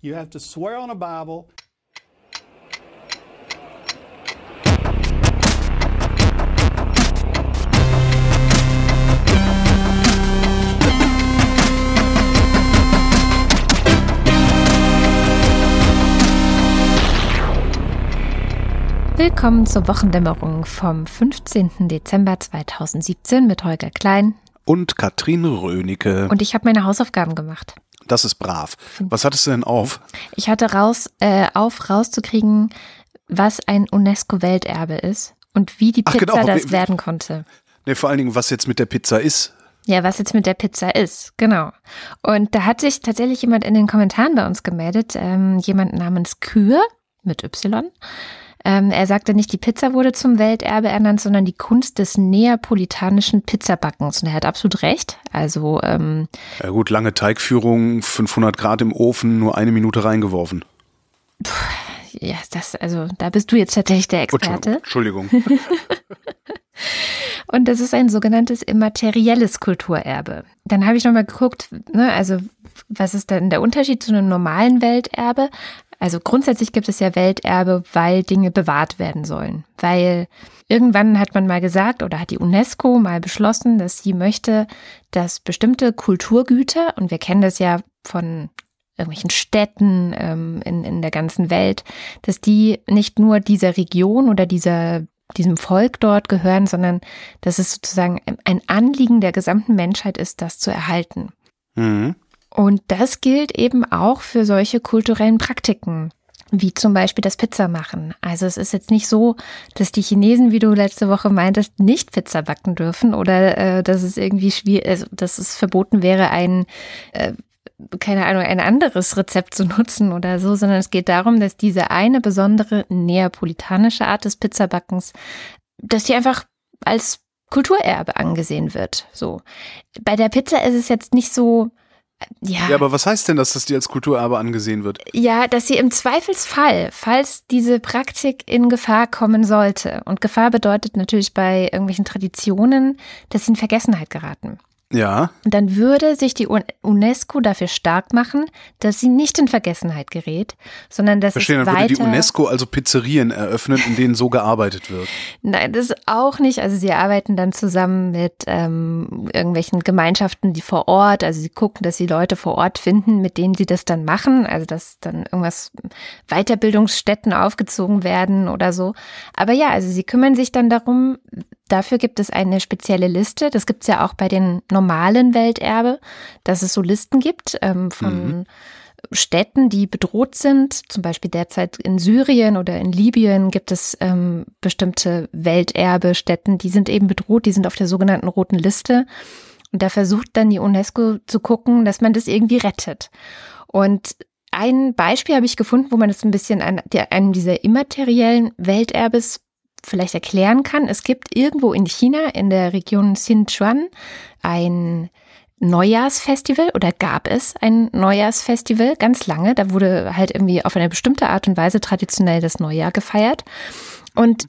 You have to swear on a Bible. Willkommen zur Wochendämmerung vom 15. Dezember 2017 mit Holger Klein. Und Katrin Rönecke. Und ich habe meine Hausaufgaben gemacht. Das ist brav. Was hattest du denn auf? Ich hatte raus, äh, auf rauszukriegen, was ein UNESCO-Welterbe ist und wie die Pizza genau. das Wie- werden konnte. Nee, vor allen Dingen, was jetzt mit der Pizza ist. Ja, was jetzt mit der Pizza ist, genau. Und da hat sich tatsächlich jemand in den Kommentaren bei uns gemeldet, ähm, jemand namens Kür mit Y. Ähm, er sagte nicht, die Pizza wurde zum Welterbe ernannt, sondern die Kunst des neapolitanischen Pizzabackens. Und er hat absolut recht. Also ähm, Ja gut, lange Teigführung, 500 Grad im Ofen, nur eine Minute reingeworfen. ja, das, also da bist du jetzt tatsächlich der Experte. Entschuldigung. Und das ist ein sogenanntes immaterielles Kulturerbe. Dann habe ich nochmal geguckt, ne, also was ist denn der Unterschied zu einem normalen Welterbe? Also grundsätzlich gibt es ja Welterbe, weil Dinge bewahrt werden sollen. Weil irgendwann hat man mal gesagt oder hat die UNESCO mal beschlossen, dass sie möchte, dass bestimmte Kulturgüter, und wir kennen das ja von irgendwelchen Städten ähm, in, in der ganzen Welt, dass die nicht nur dieser Region oder dieser, diesem Volk dort gehören, sondern dass es sozusagen ein Anliegen der gesamten Menschheit ist, das zu erhalten. Mhm. Und das gilt eben auch für solche kulturellen Praktiken, wie zum Beispiel das Pizzamachen. Also es ist jetzt nicht so, dass die Chinesen, wie du letzte Woche meintest, nicht Pizza backen dürfen oder äh, dass es irgendwie schwierig, also, dass es verboten wäre, ein äh, keine Ahnung, ein anderes Rezept zu nutzen oder so, sondern es geht darum, dass diese eine besondere neapolitanische Art des Pizzabackens, dass die einfach als Kulturerbe angesehen wird. So. Bei der Pizza ist es jetzt nicht so, ja, Ja, aber was heißt denn, dass das dir als Kulturerbe angesehen wird? ja, dass sie im Zweifelsfall, falls diese Praktik in Gefahr kommen sollte, und Gefahr bedeutet natürlich bei irgendwelchen Traditionen, dass sie in Vergessenheit geraten. Ja. Und dann würde sich die Un- UNESCO dafür stark machen, dass sie nicht in Vergessenheit gerät, sondern dass Verstehen, es dann würde weiter. die UNESCO also Pizzerien eröffnen, in denen so gearbeitet wird. Nein, das auch nicht. Also sie arbeiten dann zusammen mit ähm, irgendwelchen Gemeinschaften, die vor Ort, also sie gucken, dass sie Leute vor Ort finden, mit denen sie das dann machen. Also dass dann irgendwas Weiterbildungsstätten aufgezogen werden oder so. Aber ja, also sie kümmern sich dann darum. Dafür gibt es eine spezielle Liste. Das gibt es ja auch bei den normalen Welterbe, dass es so Listen gibt ähm, von Städten, die bedroht sind, zum Beispiel derzeit in Syrien oder in Libyen gibt es ähm, bestimmte Welterbestätten, die sind eben bedroht, die sind auf der sogenannten roten Liste. Und da versucht dann die UNESCO zu gucken, dass man das irgendwie rettet. Und ein Beispiel habe ich gefunden, wo man das ein bisschen an einem dieser immateriellen Welterbes vielleicht erklären kann. Es gibt irgendwo in China, in der Region Sichuan, ein Neujahrsfestival oder gab es ein Neujahrsfestival ganz lange. Da wurde halt irgendwie auf eine bestimmte Art und Weise traditionell das Neujahr gefeiert. Und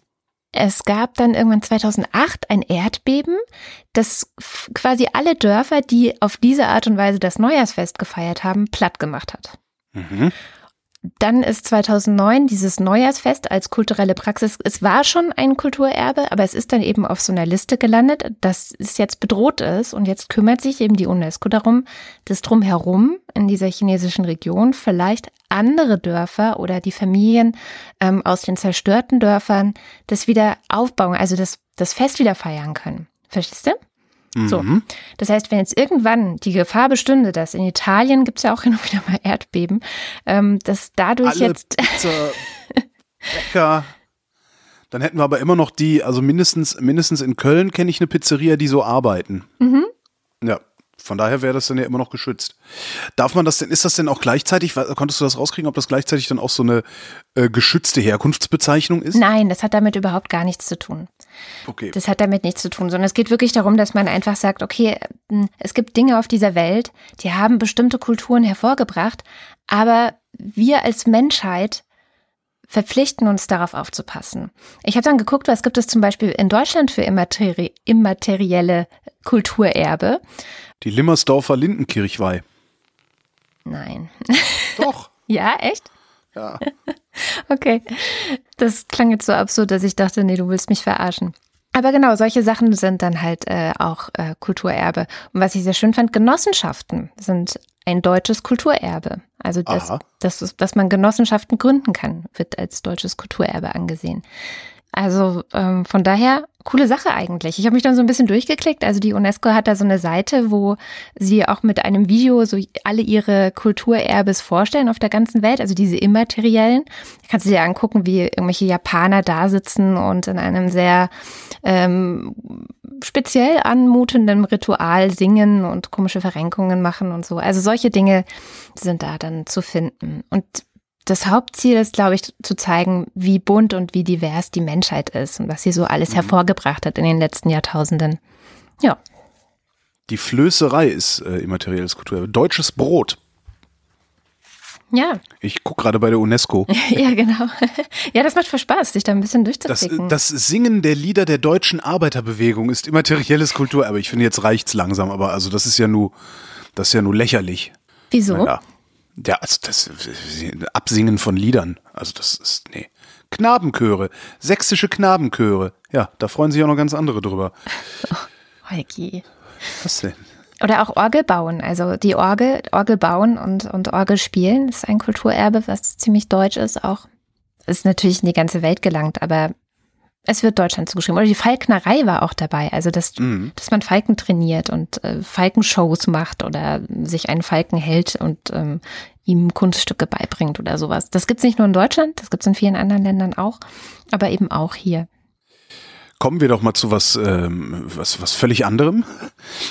es gab dann irgendwann 2008 ein Erdbeben, das quasi alle Dörfer, die auf diese Art und Weise das Neujahrsfest gefeiert haben, platt gemacht hat. Mhm. Dann ist 2009 dieses Neujahrsfest als kulturelle Praxis, es war schon ein Kulturerbe, aber es ist dann eben auf so einer Liste gelandet, dass es jetzt bedroht ist und jetzt kümmert sich eben die UNESCO darum, dass drumherum in dieser chinesischen Region vielleicht andere Dörfer oder die Familien ähm, aus den zerstörten Dörfern das wieder aufbauen, also das, das Fest wieder feiern können. Verstehst du? So. Mhm. Das heißt, wenn jetzt irgendwann die Gefahr bestünde, dass in Italien gibt es ja auch hin und wieder mal Erdbeben, ähm, dass dadurch Alle jetzt Pizza, Bäcker. Dann hätten wir aber immer noch die, also mindestens, mindestens in Köln kenne ich eine Pizzeria, die so arbeiten. Mhm. Ja, von daher wäre das dann ja immer noch geschützt. Darf man das denn, ist das denn auch gleichzeitig, konntest du das rauskriegen, ob das gleichzeitig dann auch so eine äh, geschützte Herkunftsbezeichnung ist? Nein, das hat damit überhaupt gar nichts zu tun. Okay. Das hat damit nichts zu tun, sondern es geht wirklich darum, dass man einfach sagt, okay, m, es gibt Dinge auf dieser Welt, die haben bestimmte Kulturen hervorgebracht, aber wir als Menschheit verpflichten uns darauf aufzupassen. Ich habe dann geguckt, was gibt es zum Beispiel in Deutschland für immateri immaterielle Kulturerbe. Die Limmersdorfer Lindenkirchweih. Nein. Doch. Ja, echt? Ja. Okay. Das klang jetzt so absurd, dass ich dachte, nee, du willst mich verarschen. Aber genau, solche Sachen sind dann halt äh, auch äh, Kulturerbe. Und was ich sehr schön fand, Genossenschaften sind ein deutsches Kulturerbe. Also dass, Aha. dass, dass man Genossenschaften gründen kann, wird als deutsches Kulturerbe angesehen. Also ähm, von daher coole Sache eigentlich. Ich habe mich dann so ein bisschen durchgeklickt. Also die UNESCO hat da so eine Seite, wo sie auch mit einem Video so alle ihre Kulturerbes vorstellen auf der ganzen Welt, also diese immateriellen. Da kannst du dir angucken, wie irgendwelche Japaner da sitzen und in einem sehr ähm, speziell anmutenden Ritual singen und komische Verrenkungen machen und so. Also solche Dinge sind da dann zu finden. Und das Hauptziel ist, glaube ich, zu zeigen, wie bunt und wie divers die Menschheit ist und was sie so alles hervorgebracht hat in den letzten Jahrtausenden. Ja, Die Flößerei ist äh, immaterielles Kulturerbe. Deutsches Brot. ja, Ich gucke gerade bei der UNESCO. ja, genau. Ja, das macht voll Spaß, sich da ein bisschen Das, durchzuklicken. das Singen der Lieder der deutschen Arbeiterbewegung ist immaterielles Kulturerbe. Ich finde, jetzt reicht's langsam, aber also das ist ja nur, das ist ja nur lächerlich. Wieso? Ja, ja also das Absingen von Liedern. Also das ist, nee. Knabenchöre, sächsische Knabenchöre. Ja, da freuen sich auch noch ganz andere drüber. Heiki. Was denn? Oder auch Orgel bauen. Also die Orgel, Orgel bauen und, und Orgel spielen ist ein Kulturerbe, was ziemlich deutsch ist auch. Ist natürlich in die ganze Welt gelangt, aber es wird Deutschland zugeschrieben. Oder die Falknerei war auch dabei. Also, dass, Mhm. dass man Falken trainiert und äh, Falkenshows macht oder sich einen Falken hält und ähm, ihm Kunststücke beibringt oder sowas. Das gibt's nicht nur in Deutschland, das gibt's in vielen anderen Ländern auch, aber eben auch hier. Kommen wir doch mal zu was, ähm, was, was völlig anderem.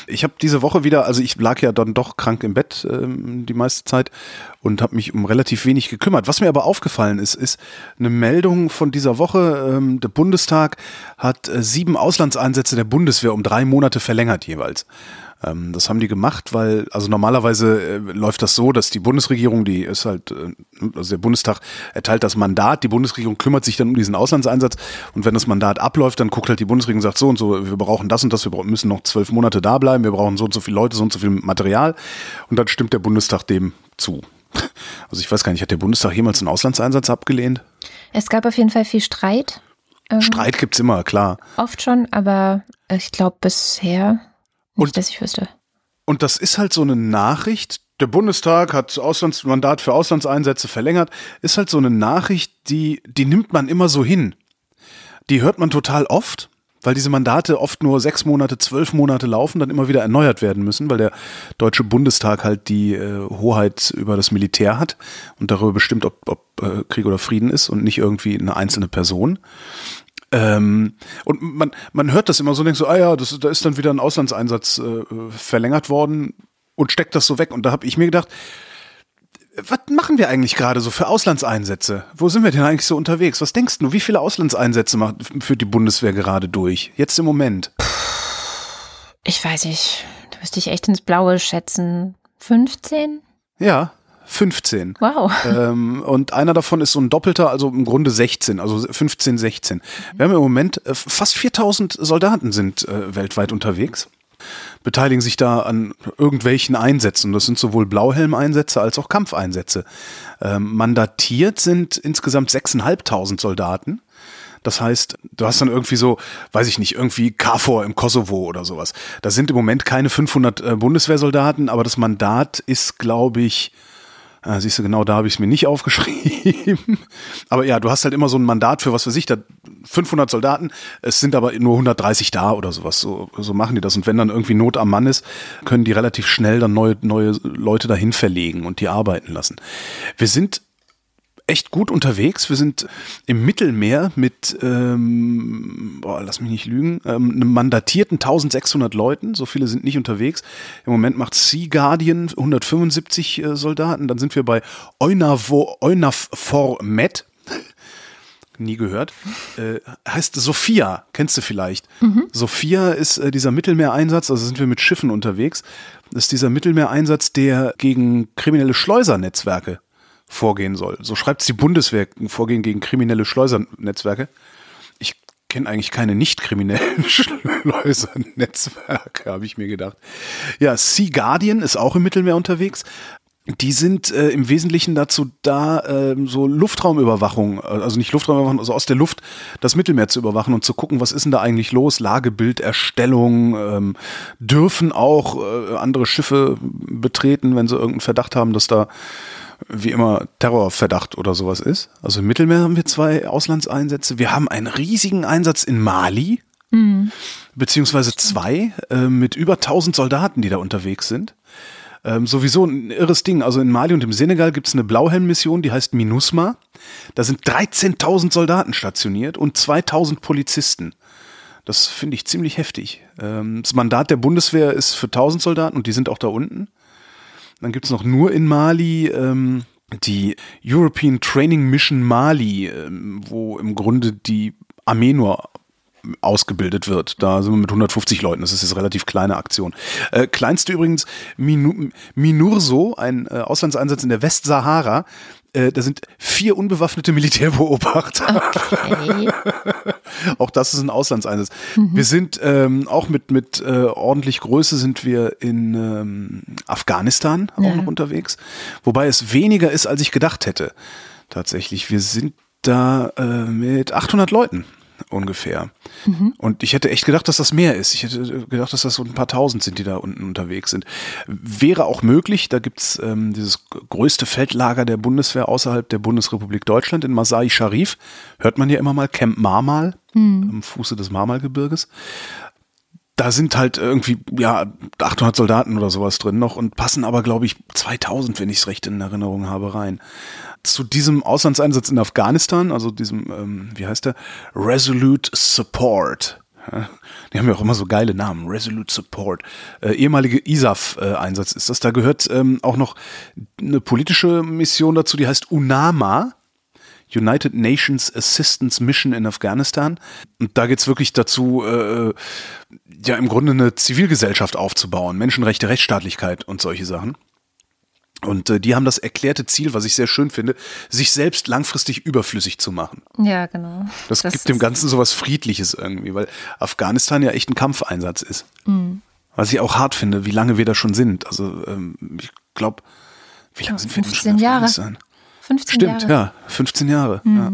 Ich habe diese Woche wieder, also ich lag ja dann doch krank im Bett ähm, die meiste Zeit und habe mich um relativ wenig gekümmert. Was mir aber aufgefallen ist, ist eine Meldung von dieser Woche. Ähm, der Bundestag hat äh, sieben Auslandseinsätze der Bundeswehr um drei Monate verlängert jeweils. Ähm, das haben die gemacht, weil, also normalerweise äh, läuft das so, dass die Bundesregierung, die ist halt, äh, also der Bundestag erteilt das Mandat, die Bundesregierung kümmert sich dann um diesen Auslandseinsatz und wenn das Mandat abläuft, dann guckt halt die Bundesregierung und sagt so und so, wir brauchen das und das, wir müssen noch zwölf Monate da bleiben, wir brauchen so und so viele Leute, so und so viel Material und dann stimmt der Bundestag dem zu. Also ich weiß gar nicht, hat der Bundestag jemals einen Auslandseinsatz abgelehnt? Es gab auf jeden Fall viel Streit. Ähm, Streit gibt's immer, klar. Oft schon, aber ich glaube bisher nicht, Und- dass ich wüsste. Und das ist halt so eine Nachricht. Der Bundestag hat Auslandsmandat für Auslandseinsätze verlängert. Ist halt so eine Nachricht, die, die nimmt man immer so hin. Die hört man total oft, weil diese Mandate oft nur sechs Monate, zwölf Monate laufen, dann immer wieder erneuert werden müssen, weil der Deutsche Bundestag halt die äh, Hoheit über das Militär hat und darüber bestimmt, ob, ob äh, Krieg oder Frieden ist und nicht irgendwie eine einzelne Person. Ähm, und man, man hört das immer so, denkt so, ah ja, das, da ist dann wieder ein Auslandseinsatz äh, verlängert worden und steckt das so weg. Und da habe ich mir gedacht, was machen wir eigentlich gerade so für Auslandseinsätze? Wo sind wir denn eigentlich so unterwegs? Was denkst du, wie viele Auslandseinsätze macht, führt die Bundeswehr gerade durch? Jetzt im Moment. Ich weiß nicht, da müsste ich echt ins Blaue schätzen. 15? Ja, 15. Wow. ähm, und einer davon ist so ein doppelter, also im Grunde 16, also 15, 16. Wir haben im Moment äh, fast 4000 Soldaten sind äh, weltweit unterwegs, beteiligen sich da an irgendwelchen Einsätzen. Das sind sowohl Blauhelmeinsätze als auch Kampfeinsätze. Ähm, mandatiert sind insgesamt 6.500 Soldaten. Das heißt, du hast dann irgendwie so, weiß ich nicht, irgendwie KFOR im Kosovo oder sowas. Da sind im Moment keine 500 äh, Bundeswehrsoldaten, aber das Mandat ist, glaube ich, äh, siehst du, genau da habe ich es mir nicht aufgeschrieben. aber ja, du hast halt immer so ein Mandat für was für sich, da 500 Soldaten, es sind aber nur 130 da oder sowas. So, so machen die das. Und wenn dann irgendwie Not am Mann ist, können die relativ schnell dann neue, neue Leute dahin verlegen und die arbeiten lassen. Wir sind echt gut unterwegs. Wir sind im Mittelmeer mit, ähm, boah, lass mich nicht lügen, ähm, einem mandatierten 1600 Leuten. So viele sind nicht unterwegs. Im Moment macht Sea Guardian 175 äh, Soldaten. Dann sind wir bei Eunavo, Eunafor Met. Nie gehört. Äh, heißt Sophia, kennst du vielleicht. Sophia ist äh, dieser Mittelmeereinsatz, also sind wir mit Schiffen unterwegs. Das ist dieser Mittelmeereinsatz, der gegen kriminelle Schleusernetzwerke vorgehen soll. So schreibt es die Bundeswehr, Vorgehen gegen kriminelle Schleusernetzwerke. Ich kenne eigentlich keine nicht kriminellen Schleusernetzwerke, habe ich mir gedacht. Ja, Sea Guardian ist auch im Mittelmeer unterwegs. Die sind äh, im Wesentlichen dazu da, äh, so Luftraumüberwachung, äh, also nicht Luftraumüberwachung, also aus der Luft das Mittelmeer zu überwachen und zu gucken, was ist denn da eigentlich los, Lagebilderstellung, ähm, dürfen auch äh, andere Schiffe betreten, wenn sie irgendeinen Verdacht haben, dass da wie immer Terrorverdacht oder sowas ist. Also im Mittelmeer haben wir zwei Auslandseinsätze. Wir haben einen riesigen Einsatz in Mali, mhm. beziehungsweise zwei äh, mit über 1000 Soldaten, die da unterwegs sind. Ähm, sowieso ein irres Ding. Also in Mali und im Senegal gibt es eine Blauhelm-Mission, die heißt MINUSMA. Da sind 13.000 Soldaten stationiert und 2.000 Polizisten. Das finde ich ziemlich heftig. Ähm, das Mandat der Bundeswehr ist für 1000 Soldaten und die sind auch da unten. Dann gibt es noch nur in Mali ähm, die European Training Mission Mali, ähm, wo im Grunde die Armee nur ausgebildet wird. Da sind wir mit 150 Leuten. Das ist jetzt relativ kleine Aktion. Äh, kleinste übrigens Minu Minurso, ein äh, Auslandseinsatz in der Westsahara. Äh, da sind vier unbewaffnete Militärbeobachter. Okay. auch das ist ein Auslandseinsatz. Mhm. Wir sind ähm, auch mit, mit äh, ordentlich Größe sind wir in ähm, Afghanistan auch ja. noch unterwegs. Wobei es weniger ist, als ich gedacht hätte. Tatsächlich. Wir sind da äh, mit 800 Leuten ungefähr. Mhm. Und ich hätte echt gedacht, dass das mehr ist. Ich hätte gedacht, dass das so ein paar tausend sind, die da unten unterwegs sind. Wäre auch möglich, da gibt's ähm, dieses größte Feldlager der Bundeswehr außerhalb der Bundesrepublik Deutschland in Masai Sharif. Hört man ja immer mal Camp Marmal mhm. am Fuße des Marmalgebirges da sind halt irgendwie, ja, 800 Soldaten oder sowas drin noch und passen aber, glaube ich, 2000, wenn ich es recht in Erinnerung habe, rein zu diesem Auslandseinsatz in Afghanistan, also diesem, ähm, wie heißt der? Resolute Support. Die haben ja auch immer so geile Namen. Resolute Support. Äh, ehemalige ISAF-Einsatz ist das. Da gehört ähm, auch noch eine politische Mission dazu, die heißt UNAMA. United Nations Assistance Mission in Afghanistan. Und da geht's wirklich dazu, äh, ja im Grunde eine Zivilgesellschaft aufzubauen, Menschenrechte, Rechtsstaatlichkeit und solche Sachen. Und äh, die haben das erklärte Ziel, was ich sehr schön finde, sich selbst langfristig überflüssig zu machen. Ja, genau. Das, das gibt dem Ganzen sowas Friedliches irgendwie, weil Afghanistan ja echt ein Kampfeinsatz ist. Mhm. Was ich auch hart finde, wie lange wir da schon sind. Also ähm, ich glaube, wie lange ja, sind wir denn schon in Afghanistan? Jahre. 15 Stimmt, Jahre. ja, 15 Jahre. Mhm. Ja.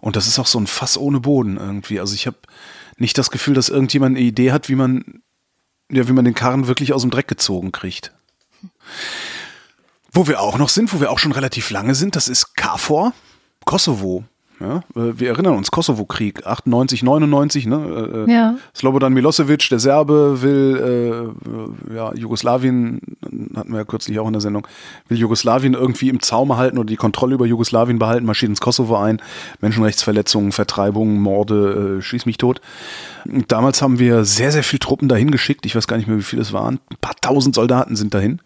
Und das ist auch so ein Fass ohne Boden irgendwie. Also ich habe nicht das Gefühl, dass irgendjemand eine Idee hat, wie man, ja, wie man den Karren wirklich aus dem Dreck gezogen kriegt. Wo wir auch noch sind, wo wir auch schon relativ lange sind, das ist KFOR, Kosovo. Ja, äh, wir erinnern uns, Kosovo-Krieg, 98, 99, ne? Äh, äh, ja. Slobodan Milosevic, der Serbe, will äh, ja, Jugoslawien, hatten wir ja kürzlich auch in der Sendung, will Jugoslawien irgendwie im Zaume halten oder die Kontrolle über Jugoslawien behalten, marschiert ins Kosovo ein, Menschenrechtsverletzungen, Vertreibungen, Morde, äh, schieß mich tot. Und damals haben wir sehr, sehr viel Truppen dahin geschickt, ich weiß gar nicht mehr, wie viele es waren, ein paar tausend Soldaten sind dahin.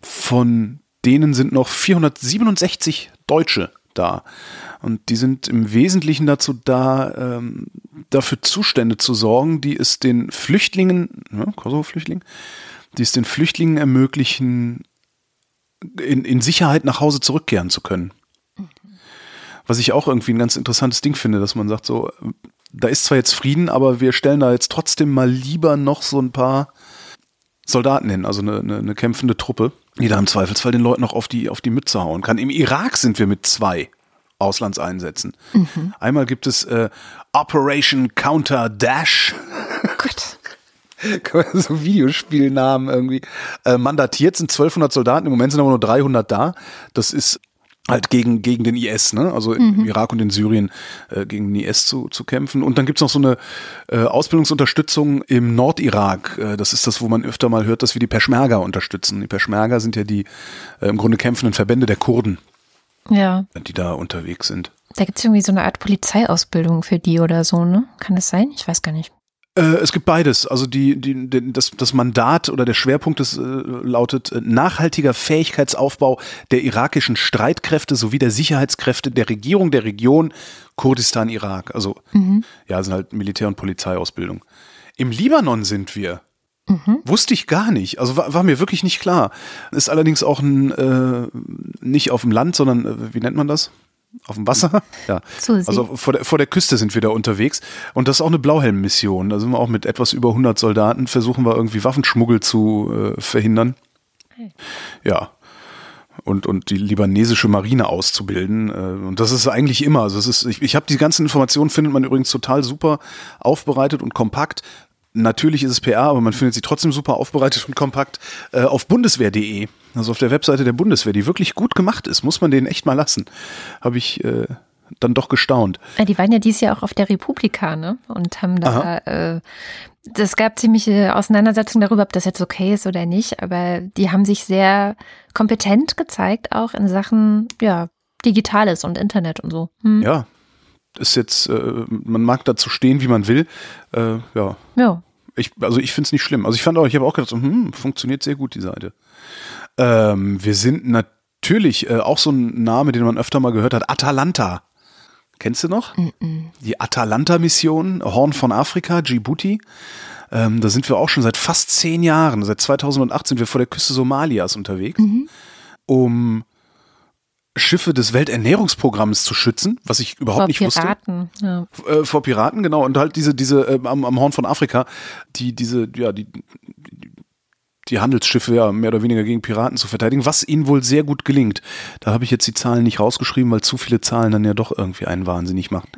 Von denen sind noch 467 Deutsche da. Und die sind im Wesentlichen dazu da, ähm, dafür Zustände zu sorgen, die es den Flüchtlingen, ne, Kosovo-Flüchtlingen, die es den Flüchtlingen ermöglichen, in, in Sicherheit nach Hause zurückkehren zu können. Was ich auch irgendwie ein ganz interessantes Ding finde, dass man sagt, so, da ist zwar jetzt Frieden, aber wir stellen da jetzt trotzdem mal lieber noch so ein paar Soldaten hin, also eine, eine, eine kämpfende Truppe, die da im Zweifelsfall den Leuten noch auf die, auf die Mütze hauen kann. Im Irak sind wir mit zwei Auslandseinsätzen. Mhm. Einmal gibt es äh, Operation Counter Dash. Oh Gott. so Videospielnamen irgendwie. Äh, mandatiert sind 1200 Soldaten, im Moment sind aber nur 300 da. Das ist halt gegen, gegen den IS, ne? also mhm. im Irak und in Syrien äh, gegen den IS zu, zu kämpfen. Und dann gibt's noch so eine äh, Ausbildungsunterstützung im Nordirak. Äh, das ist das, wo man öfter mal hört, dass wir die Peschmerga unterstützen. Die Peschmerga sind ja die äh, im Grunde kämpfenden Verbände der Kurden, ja. die da unterwegs sind. Da gibt's irgendwie so eine Art Polizeiausbildung für die oder so, ne? Kann das sein? Ich weiß gar nicht. Äh, es gibt beides. Also die, die, das, das Mandat oder der Schwerpunkt des, äh, lautet äh, nachhaltiger Fähigkeitsaufbau der irakischen Streitkräfte sowie der Sicherheitskräfte der Regierung der Region Kurdistan, Irak. Also mhm. ja, sind halt Militär- und Polizeiausbildung. Im Libanon sind wir. Mhm. Wusste ich gar nicht. Also war, war, mir wirklich nicht klar. Ist allerdings auch ein, äh, nicht auf dem Land, sondern äh, wie nennt man das? Auf dem Wasser? Ja. Also vor der, vor der Küste sind wir da unterwegs. Und das ist auch eine Blauhelm-Mission. Da sind wir auch mit etwas über 100 Soldaten, versuchen wir irgendwie Waffenschmuggel zu äh, verhindern. Okay. Ja. und, und die libanesische Marine auszubilden. Äh, und das ist eigentlich immer. Also es ist, ich, ich habe die ganzen Informationen, findet man übrigens total super aufbereitet und kompakt. Natürlich ist es PR, aber man findet sie trotzdem super aufbereitet und kompakt äh, auf bundeswehr.de. Also auf der Webseite der Bundeswehr, die wirklich gut gemacht ist, muss man denen echt mal lassen. Habe ich äh, dann doch gestaunt. Ja, die waren ja dieses Jahr auch auf der Republika, ne? Und haben da, äh, das gab ziemliche Auseinandersetzungen darüber, ob das jetzt okay ist oder nicht, aber die haben sich sehr kompetent gezeigt, auch in Sachen, ja, Digitales und Internet und so. Hm. Ja, ist jetzt, äh, man mag dazu stehen, wie man will. Äh, ja. Ja. Ich, also ich finde es nicht schlimm. Also ich fand auch, ich habe auch gedacht, hm, funktioniert sehr gut, die Seite. Ähm, wir sind natürlich äh, auch so ein Name, den man öfter mal gehört hat, Atalanta. Kennst du noch? Mm -mm. Die Atalanta-Mission, Horn von Afrika, Djibouti. Ähm, da sind wir auch schon seit fast zehn Jahren. Seit 2008 sind wir vor der Küste Somalias unterwegs, mhm. um Schiffe des Welternährungsprogramms zu schützen, was ich überhaupt vor nicht Piraten, wusste. Ja. Äh, vor Piraten, genau. Und halt diese, diese äh, am, am Horn von Afrika, die diese, ja, die, die Handelsschiffe ja mehr oder weniger gegen Piraten zu verteidigen, was ihnen wohl sehr gut gelingt. Da habe ich jetzt die Zahlen nicht rausgeschrieben, weil zu viele Zahlen dann ja doch irgendwie einen wahnsinnig machen.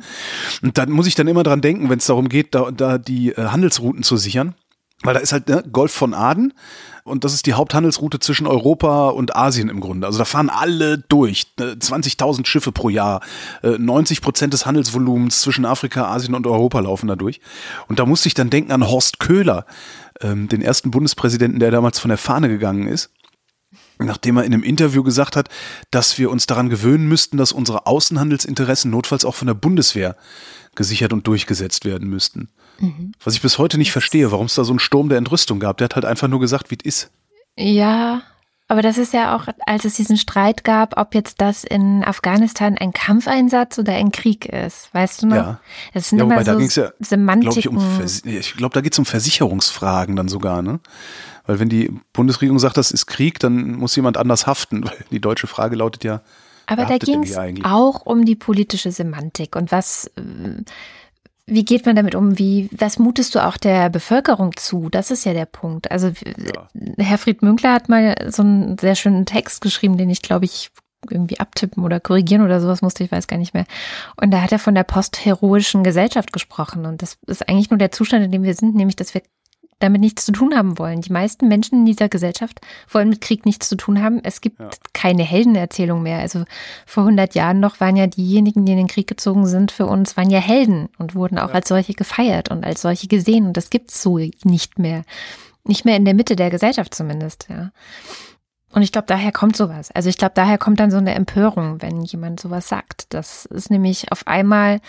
Und da muss ich dann immer dran denken, wenn es darum geht, da, da die äh, Handelsrouten zu sichern. Weil da ist halt ne, Golf von Aden und das ist die Haupthandelsroute zwischen Europa und Asien im Grunde. Also da fahren alle durch, 20.000 ne, Schiffe pro Jahr, 90 äh, Prozent des Handelsvolumens zwischen Afrika, Asien und Europa laufen da durch. Und da musste ich dann denken an Horst Köhler, ähm, den ersten Bundespräsidenten, der damals von der Fahne gegangen ist nachdem er in einem Interview gesagt hat, dass wir uns daran gewöhnen müssten, dass unsere Außenhandelsinteressen notfalls auch von der Bundeswehr gesichert und durchgesetzt werden müssten. Mhm. Was ich bis heute nicht verstehe, warum es da so einen Sturm der Entrüstung gab. Der hat halt einfach nur gesagt, wie es ist. Ja, aber das ist ja auch, als es diesen Streit gab, ob jetzt das in Afghanistan ein Kampfeinsatz oder ein Krieg ist. Weißt du noch? Ja, das sind ja, immer so ja, Semantiken. Ich, um ich glaube, da geht es um Versicherungsfragen dann sogar, ne? Weil wenn die Bundesregierung sagt, das ist Krieg, dann muss jemand anders haften. Weil die deutsche Frage lautet ja. Aber da ging es auch um die politische Semantik und was äh, wie geht man damit um? Wie, was mutest du auch der Bevölkerung zu? Das ist ja der Punkt. Also ja. Herfried Münkler hat mal so einen sehr schönen Text geschrieben, den ich glaube ich irgendwie abtippen oder korrigieren oder sowas musste, ich weiß gar nicht mehr. Und da hat er von der postheroischen Gesellschaft gesprochen. Und das ist eigentlich nur der Zustand, in dem wir sind, nämlich, dass wir damit nichts zu tun haben wollen. Die meisten Menschen in dieser Gesellschaft wollen mit Krieg nichts zu tun haben. Es gibt ja. keine Heldenerzählung mehr. Also vor 100 Jahren noch waren ja diejenigen, die in den Krieg gezogen sind, für uns waren ja Helden und wurden auch ja. als solche gefeiert und als solche gesehen. Und das gibt's so nicht mehr. Nicht mehr in der Mitte der Gesellschaft zumindest, ja. Und ich glaube, daher kommt sowas. Also ich glaube, daher kommt dann so eine Empörung, wenn jemand sowas sagt. Das ist nämlich auf einmal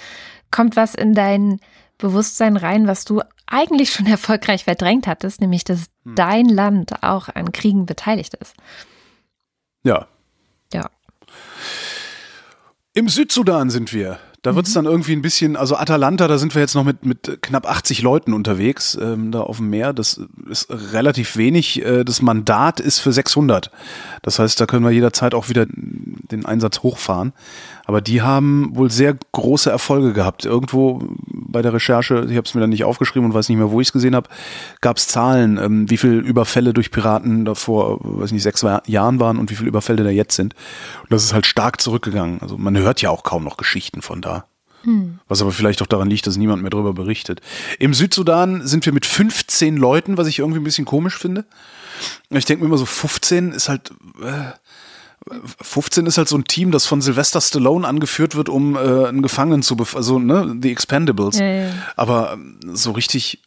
kommt was in dein Bewusstsein rein, was du eigentlich schon erfolgreich verdrängt hattest, nämlich dass hm. dein Land auch an Kriegen beteiligt ist. Ja. Ja. Im Südsudan sind wir. Da wird es mhm. dann irgendwie ein bisschen, also Atalanta, da sind wir jetzt noch mit, mit knapp 80 Leuten unterwegs, ähm, da auf dem Meer. Das ist relativ wenig. Äh, das Mandat ist für 600. Das heißt, da können wir jederzeit auch wieder den Einsatz hochfahren. Aber die haben wohl sehr große Erfolge gehabt. Irgendwo bei der Recherche, ich habe es mir dann nicht aufgeschrieben und weiß nicht mehr, wo ich es gesehen habe, gab es Zahlen, ähm, wie viele Überfälle durch Piraten davor, weiß nicht, sechs Jahren waren und wie viele Überfälle da jetzt sind. Und das ist halt stark zurückgegangen. Also man hört ja auch kaum noch Geschichten von da. Hm. Was aber vielleicht auch daran liegt, dass niemand mehr darüber berichtet. Im Südsudan sind wir mit 15 Leuten, was ich irgendwie ein bisschen komisch finde. Ich denke mir immer so, 15 ist halt. Äh, 15 ist halt so ein Team, das von Sylvester Stallone angeführt wird, um äh, einen Gefangenen zu bef also ne, The Expendables. Ja, ja. Aber ähm, so richtig,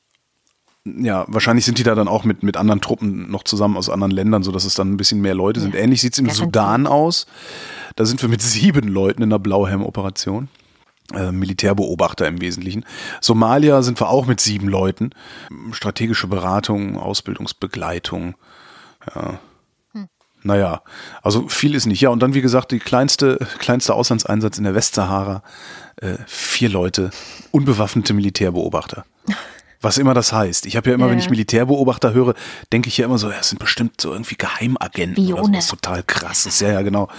ja, wahrscheinlich sind die da dann auch mit, mit anderen Truppen noch zusammen aus anderen Ländern, so dass es dann ein bisschen mehr Leute ja. sind. Ähnlich sieht es im Sudan aus. Da sind wir mit sieben Leuten in der Blauhelm-Operation. Äh, Militärbeobachter im Wesentlichen. Somalia sind wir auch mit sieben Leuten. Strategische Beratung, Ausbildungsbegleitung. Ja. Naja, also viel ist nicht. Ja, und dann, wie gesagt, die kleinste, kleinste Auslandseinsatz in der Westsahara. Äh, vier Leute, unbewaffnete Militärbeobachter. Was immer das heißt. Ich habe ja immer, ja. wenn ich Militärbeobachter höre, denke ich ja immer so, ja, sind bestimmt so irgendwie Geheimagenten Bione. oder so, was total krass ist. Ja, ja, genau.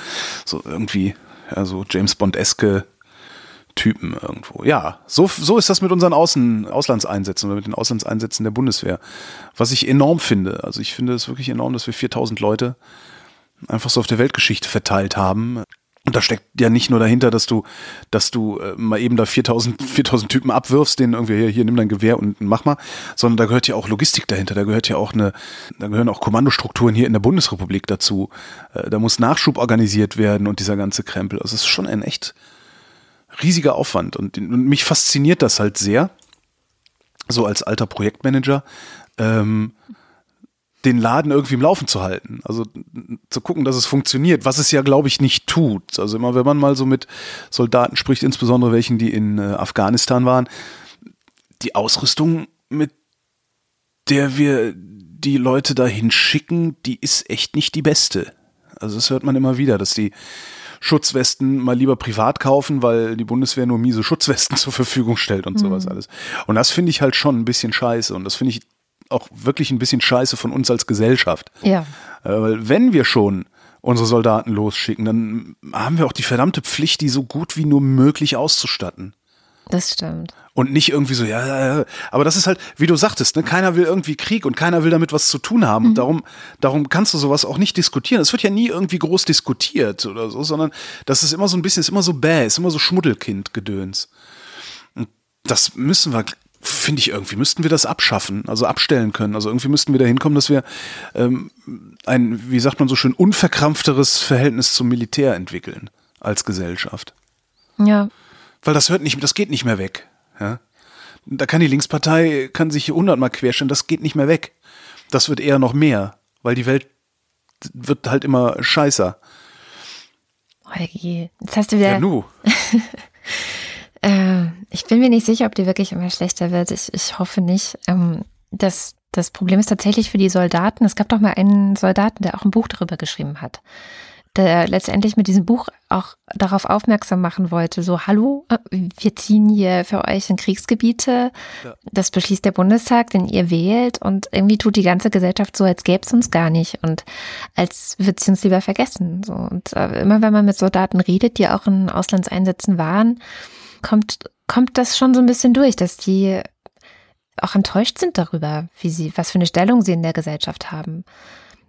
So irgendwie, ja, so James Bond-eske Typen irgendwo. Ja, so, so ist das mit unseren Außen, Auslandseinsätzen oder mit den Auslandseinsätzen der Bundeswehr. Was ich enorm finde. Also ich finde es wirklich enorm, dass wir 4000 Leute einfach so auf der Weltgeschichte verteilt haben. Und da steckt ja nicht nur dahinter, dass du, dass du äh, mal eben da 4000, 4000 Typen abwirfst, denen irgendwie hier, hier nimm dein Gewehr und mach mal, sondern da gehört ja auch Logistik dahinter, da gehört ja auch eine, da gehören auch Kommandostrukturen hier in der Bundesrepublik dazu. Äh, da muss Nachschub organisiert werden und dieser ganze Krempel. Also es ist schon ein echt riesiger Aufwand und, und mich fasziniert das halt sehr, so als alter Projektmanager. Ähm, den Laden irgendwie im Laufen zu halten. Also zu gucken, dass es funktioniert, was es ja, glaube ich, nicht tut. Also immer, wenn man mal so mit Soldaten spricht, insbesondere welchen, die in äh, Afghanistan waren, die Ausrüstung, mit der wir die Leute dahin schicken, die ist echt nicht die beste. Also das hört man immer wieder, dass die Schutzwesten mal lieber privat kaufen, weil die Bundeswehr nur miese Schutzwesten zur Verfügung stellt und mhm. sowas alles. Und das finde ich halt schon ein bisschen scheiße. Und das finde ich auch wirklich ein bisschen scheiße von uns als Gesellschaft. Ja. Äh, weil wenn wir schon unsere Soldaten losschicken, dann haben wir auch die verdammte Pflicht, die so gut wie nur möglich auszustatten. Das stimmt. Und nicht irgendwie so, ja, ja, ja. aber das ist halt, wie du sagtest, ne, keiner will irgendwie Krieg und keiner will damit was zu tun haben. Mhm. Und darum, darum kannst du sowas auch nicht diskutieren. Es wird ja nie irgendwie groß diskutiert oder so, sondern das ist immer so ein bisschen, ist immer so bäh, ist immer so Schmuddelkind-Gedöns. Und das müssen wir finde ich irgendwie, müssten wir das abschaffen, also abstellen können. Also irgendwie müssten wir da hinkommen, dass wir ähm, ein, wie sagt man so schön, unverkrampfteres Verhältnis zum Militär entwickeln als Gesellschaft. Ja. Weil das hört nicht, das geht nicht mehr weg. Ja? Da kann die Linkspartei, kann sich hundertmal querstellen, das geht nicht mehr weg. Das wird eher noch mehr, weil die Welt wird halt immer scheißer. Oh, jetzt hast du wieder. Ja, nu. Äh, ich bin mir nicht sicher, ob die wirklich immer schlechter wird. Ich, ich hoffe nicht. Ähm, das, das Problem ist tatsächlich für die Soldaten. Es gab doch mal einen Soldaten, der auch ein Buch darüber geschrieben hat, der letztendlich mit diesem Buch auch darauf aufmerksam machen wollte, so, hallo, äh, wir ziehen hier für euch in Kriegsgebiete, ja. das beschließt der Bundestag, den ihr wählt und irgendwie tut die ganze Gesellschaft so, als gäbe es uns gar nicht und als würde sie uns lieber vergessen. So. Und äh, immer wenn man mit Soldaten redet, die auch in Auslandseinsätzen waren, kommt, kommt das schon so ein bisschen durch, dass die auch enttäuscht sind darüber, wie sie, was für eine Stellung sie in der Gesellschaft haben.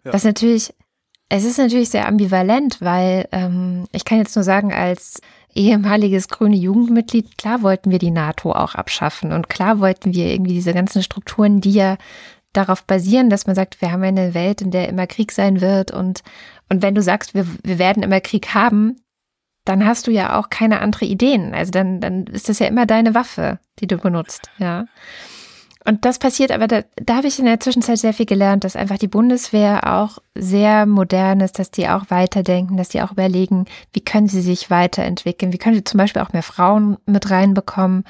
Ja. Was natürlich, es ist natürlich sehr ambivalent, weil ähm, ich kann jetzt nur sagen, als ehemaliges grüne Jugendmitglied, klar wollten wir die NATO auch abschaffen und klar wollten wir irgendwie diese ganzen Strukturen, die ja darauf basieren, dass man sagt, wir haben eine Welt, in der immer Krieg sein wird und, und wenn du sagst, wir, wir werden immer Krieg haben, dann hast du ja auch keine andere Ideen. Also dann, dann ist das ja immer deine Waffe, die du benutzt, ja. Und das passiert, aber da, da habe ich in der Zwischenzeit sehr viel gelernt, dass einfach die Bundeswehr auch sehr modern ist, dass die auch weiterdenken, dass die auch überlegen, wie können sie sich weiterentwickeln, wie können sie zum Beispiel auch mehr Frauen mit reinbekommen,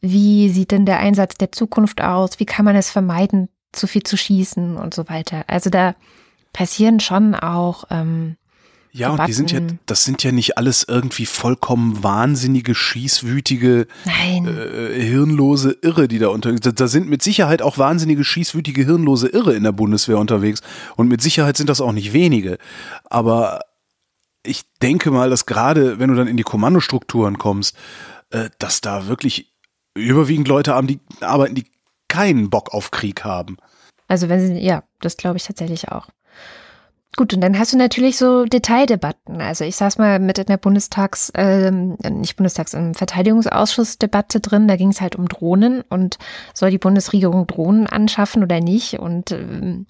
wie sieht denn der Einsatz der Zukunft aus, wie kann man es vermeiden, zu viel zu schießen und so weiter. Also da passieren schon auch ähm, ja, Debatten. und die sind ja, das sind ja nicht alles irgendwie vollkommen wahnsinnige, schießwütige, äh, hirnlose Irre, die da unterwegs sind. Da sind mit Sicherheit auch wahnsinnige, schießwütige, hirnlose Irre in der Bundeswehr unterwegs. Und mit Sicherheit sind das auch nicht wenige. Aber ich denke mal, dass gerade, wenn du dann in die Kommandostrukturen kommst, äh, dass da wirklich überwiegend Leute haben, die arbeiten, die keinen Bock auf Krieg haben. Also wenn sie, ja, das glaube ich tatsächlich auch. Gut, und dann hast du natürlich so Detaildebatten. Also ich saß mal mit in der Bundestags, äh, nicht Bundestags, im Verteidigungsausschussdebatte drin. Da ging es halt um Drohnen und soll die Bundesregierung Drohnen anschaffen oder nicht? Und äh,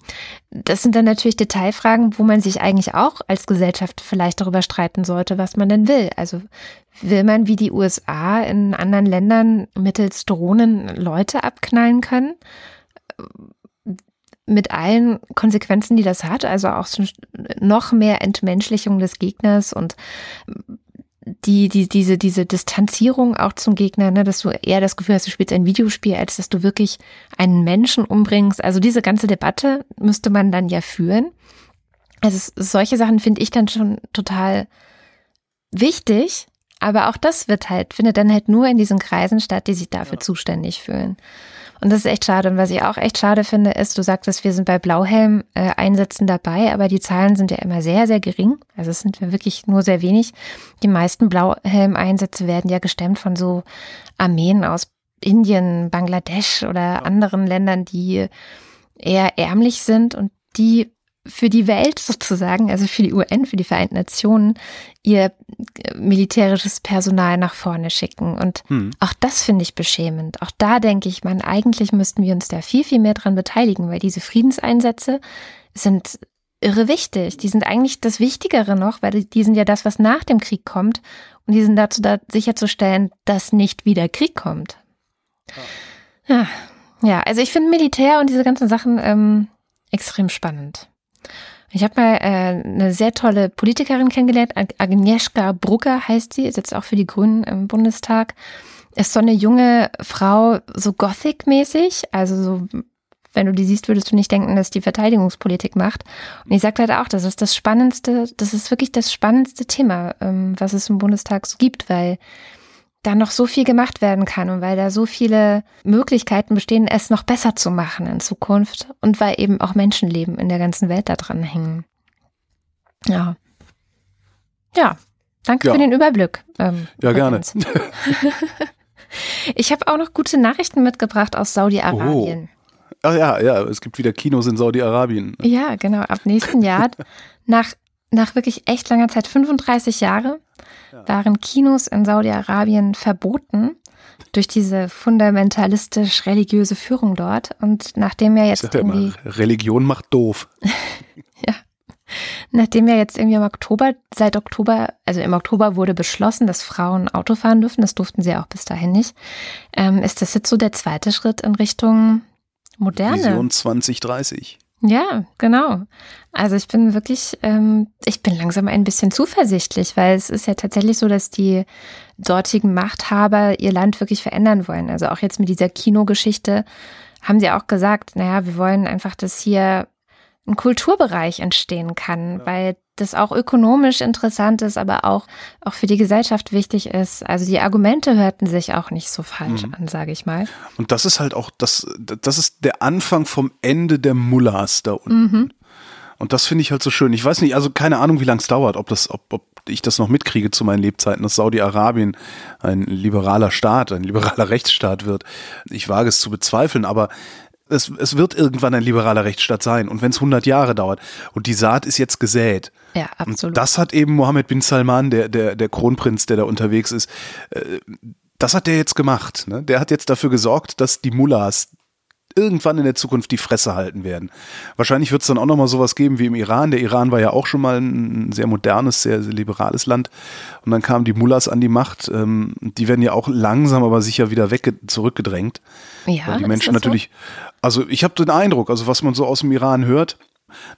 das sind dann natürlich Detailfragen, wo man sich eigentlich auch als Gesellschaft vielleicht darüber streiten sollte, was man denn will. Also will man wie die USA in anderen Ländern mittels Drohnen Leute abknallen können? Mit allen Konsequenzen, die das hat, also auch noch mehr Entmenschlichung des Gegners und die, die, diese, diese Distanzierung auch zum Gegner, ne, dass du eher das Gefühl hast, du spielst ein Videospiel, als dass du wirklich einen Menschen umbringst. Also diese ganze Debatte müsste man dann ja führen. Also solche Sachen finde ich dann schon total wichtig, aber auch das wird halt, findet dann halt nur in diesen Kreisen statt, die sich dafür ja. zuständig fühlen. Und das ist echt schade. Und was ich auch echt schade finde, ist, du sagtest, wir sind bei Blauhelm-Einsätzen dabei, aber die Zahlen sind ja immer sehr, sehr gering. Also es sind wirklich nur sehr wenig. Die meisten Blauhelm-Einsätze werden ja gestemmt von so Armeen aus Indien, Bangladesch oder anderen Ländern, die eher ärmlich sind und die für die Welt sozusagen, also für die UN, für die Vereinten Nationen, ihr äh, militärisches Personal nach vorne schicken. Und hm. auch das finde ich beschämend. Auch da denke ich, man, eigentlich müssten wir uns da viel, viel mehr dran beteiligen, weil diese Friedenseinsätze sind irre wichtig. Die sind eigentlich das Wichtigere noch, weil die sind ja das, was nach dem Krieg kommt. Und die sind dazu da, sicherzustellen, dass nicht wieder Krieg kommt. Ja, ja also ich finde Militär und diese ganzen Sachen ähm, extrem spannend. Ich habe mal äh, eine sehr tolle Politikerin kennengelernt, Agnieszka Brugger heißt sie, ist jetzt auch für die Grünen im Bundestag. Ist so eine junge Frau, so Gothic-mäßig, also so, wenn du die siehst, würdest du nicht denken, dass die Verteidigungspolitik macht. Und ich sage halt auch, das ist das Spannendste, das ist wirklich das spannendste Thema, ähm, was es im Bundestag so gibt, weil da noch so viel gemacht werden kann und weil da so viele Möglichkeiten bestehen, es noch besser zu machen in Zukunft und weil eben auch Menschenleben in der ganzen Welt da dran hängen. Ja. Ja. Danke ja. für den Überblick. Ähm, ja, gerne. ich habe auch noch gute Nachrichten mitgebracht aus Saudi-Arabien. Oh. Ach ja, ja, es gibt wieder Kinos in Saudi-Arabien. Ja, genau. Ab nächsten Jahr, nach, nach wirklich echt langer Zeit, 35 Jahre, waren Kinos in Saudi-Arabien verboten durch diese fundamentalistisch-religiöse Führung dort. Und nachdem ja jetzt irgendwie. Religion macht doof. ja. Nachdem ja jetzt irgendwie im Oktober, seit Oktober, also im Oktober wurde beschlossen, dass Frauen Auto fahren dürfen, das durften sie auch bis dahin nicht, ähm, ist das jetzt so der zweite Schritt in Richtung Moderne. Vision 2030. Ja, genau. Also ich bin wirklich, ähm, ich bin langsam ein bisschen zuversichtlich, weil es ist ja tatsächlich so, dass die dortigen Machthaber ihr Land wirklich verändern wollen. Also auch jetzt mit dieser Kinogeschichte haben sie auch gesagt, naja, wir wollen einfach, dass hier ein Kulturbereich entstehen kann, ja. weil das auch ökonomisch interessant ist, aber auch, auch für die Gesellschaft wichtig ist. Also die Argumente hörten sich auch nicht so falsch mhm. an, sage ich mal. Und das ist halt auch, das, das ist der Anfang vom Ende der Mullahs da unten. Mhm. Und das finde ich halt so schön. Ich weiß nicht, also keine Ahnung, wie lange es dauert, ob das, ob, ob ich das noch mitkriege zu meinen Lebzeiten, dass Saudi-Arabien ein liberaler Staat, ein liberaler Rechtsstaat wird. Ich wage es zu bezweifeln, aber es, es wird irgendwann ein liberaler Rechtsstaat sein. Und wenn es 100 Jahre dauert und die Saat ist jetzt gesät. Ja, absolut. Und das hat eben Mohammed bin Salman, der, der, der Kronprinz, der da unterwegs ist, äh, das hat der jetzt gemacht. Ne? Der hat jetzt dafür gesorgt, dass die Mullahs irgendwann in der Zukunft die Fresse halten werden. Wahrscheinlich wird es dann auch nochmal sowas geben wie im Iran. Der Iran war ja auch schon mal ein sehr modernes, sehr, sehr liberales Land. Und dann kamen die Mullahs an die Macht. Ähm, die werden ja auch langsam, aber sicher wieder weg zurückgedrängt. Ja, weil die Menschen natürlich. So? Also ich habe den Eindruck, also was man so aus dem Iran hört,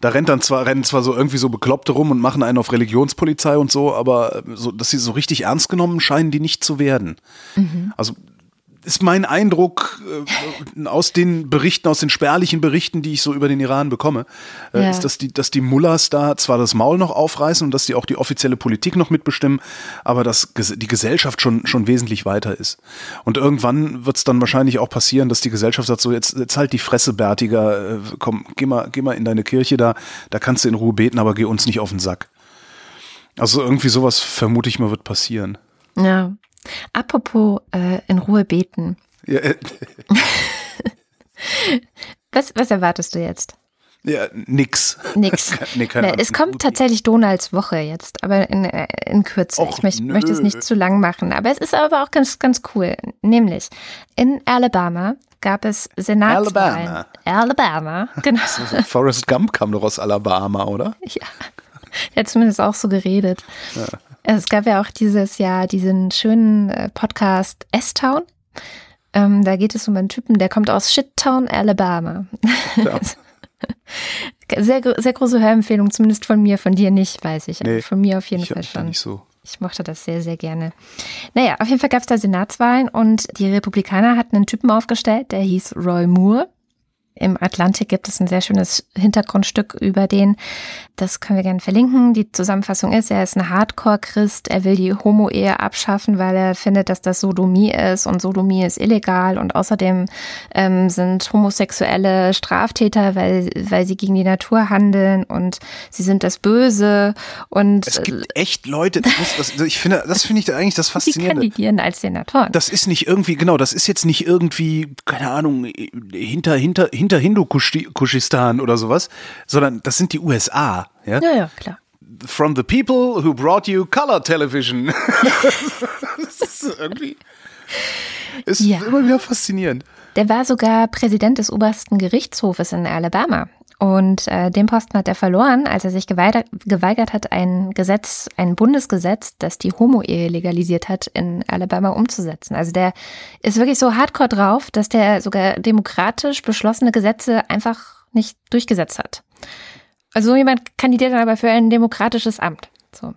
da rennt dann zwar, rennen zwar so irgendwie so Bekloppte rum und machen einen auf Religionspolizei und so, aber so, dass sie so richtig ernst genommen scheinen die nicht zu werden. Mhm. Also ist mein Eindruck äh, aus den Berichten, aus den spärlichen Berichten, die ich so über den Iran bekomme, äh, ja. ist, dass die, dass die Mullahs da zwar das Maul noch aufreißen und dass die auch die offizielle Politik noch mitbestimmen, aber dass die Gesellschaft schon, schon wesentlich weiter ist. Und irgendwann wird es dann wahrscheinlich auch passieren, dass die Gesellschaft sagt, so jetzt, jetzt halt die Fresse, Bärtiger, äh, komm, geh mal, geh mal in deine Kirche da, da kannst du in Ruhe beten, aber geh uns nicht auf den Sack. Also irgendwie sowas vermute ich mal wird passieren. Ja, Apropos äh, in Ruhe beten. Ja. Was, was erwartest du jetzt? Ja, nix. Nix. nee, nee, es kommt tatsächlich Donalds Woche jetzt, aber in, äh, in Kürze. Och, ich möcht, möchte es nicht zu lang machen, aber es ist aber auch ganz, ganz cool. Nämlich in Alabama gab es Senatswahlen. Alabama. Alabama, genau. Forrest Gump kam doch aus Alabama, oder? Ja. Er hat zumindest auch so geredet. Ja. Es gab ja auch dieses Jahr diesen schönen äh, Podcast S-Town. Ähm, da geht es um einen Typen, der kommt aus Shittown, Alabama. Ja. sehr, sehr große Hörempfehlung, zumindest von mir, von dir nicht, weiß ich. Nee, von mir auf jeden Fall schon. Nicht so. Ich mochte das sehr, sehr gerne. Naja, auf jeden Fall gab es da Senatswahlen und die Republikaner hatten einen Typen aufgestellt, der hieß Roy Moore. Im Atlantik gibt es ein sehr schönes Hintergrundstück über den. Das können wir gerne verlinken. Die Zusammenfassung ist, er ist ein Hardcore-Christ. Er will die Homo-Ehe abschaffen, weil er findet, dass das Sodomie ist und Sodomie ist illegal. Und außerdem ähm, sind Homosexuelle Straftäter, weil, weil sie gegen die Natur handeln und sie sind das Böse. Und es gibt echt Leute, das, das, ich finde, das finde ich eigentlich das Faszinierende. Die kandidieren als Senatoren. Das ist nicht irgendwie, genau, das ist jetzt nicht irgendwie, keine Ahnung, hinter, hinter, hinter hinter Hindu-Kuschistan oder sowas, sondern das sind die USA. Ja, ja, ja klar. From the people who brought you color television. das ist irgendwie ist ja. immer wieder faszinierend. Der war sogar Präsident des obersten Gerichtshofes in Alabama. Und äh, den Posten hat er verloren, als er sich geweigert, geweigert hat, ein Gesetz, ein Bundesgesetz, das die Homo-Ehe legalisiert hat, in Alabama umzusetzen. Also der ist wirklich so hardcore drauf, dass der sogar demokratisch beschlossene Gesetze einfach nicht durchgesetzt hat. Also so jemand kandidiert dann aber für ein demokratisches Amt. So.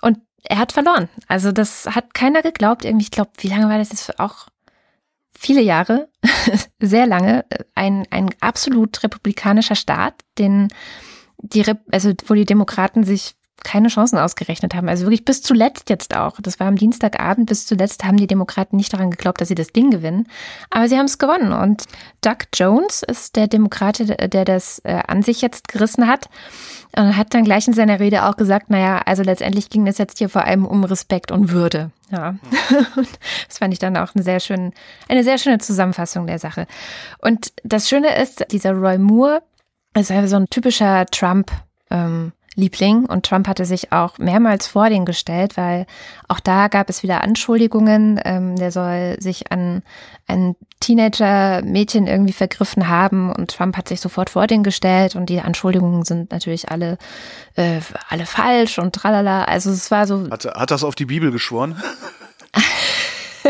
Und er hat verloren. Also das hat keiner geglaubt. Irgendwie, ich glaube, wie lange war das jetzt auch viele Jahre, sehr lange, ein, ein absolut republikanischer Staat, den die, also wo die Demokraten sich keine Chancen ausgerechnet haben. Also wirklich bis zuletzt jetzt auch. Das war am Dienstagabend. Bis zuletzt haben die Demokraten nicht daran geglaubt, dass sie das Ding gewinnen. Aber sie haben es gewonnen. Und Doug Jones ist der Demokrat, der das äh, an sich jetzt gerissen hat. Und hat dann gleich in seiner Rede auch gesagt, naja, also letztendlich ging es jetzt hier vor allem um Respekt und Würde. Ja. das fand ich dann auch eine sehr schöne, eine sehr schöne Zusammenfassung der Sache. Und das Schöne ist, dieser Roy Moore ist so ein typischer Trump, ähm, Liebling. Und Trump hatte sich auch mehrmals vor den gestellt, weil auch da gab es wieder Anschuldigungen. Ähm, der soll sich an ein Teenager-Mädchen irgendwie vergriffen haben und Trump hat sich sofort vor den gestellt und die Anschuldigungen sind natürlich alle, äh, alle falsch und tralala. Also es war so. Hat, hat das auf die Bibel geschworen?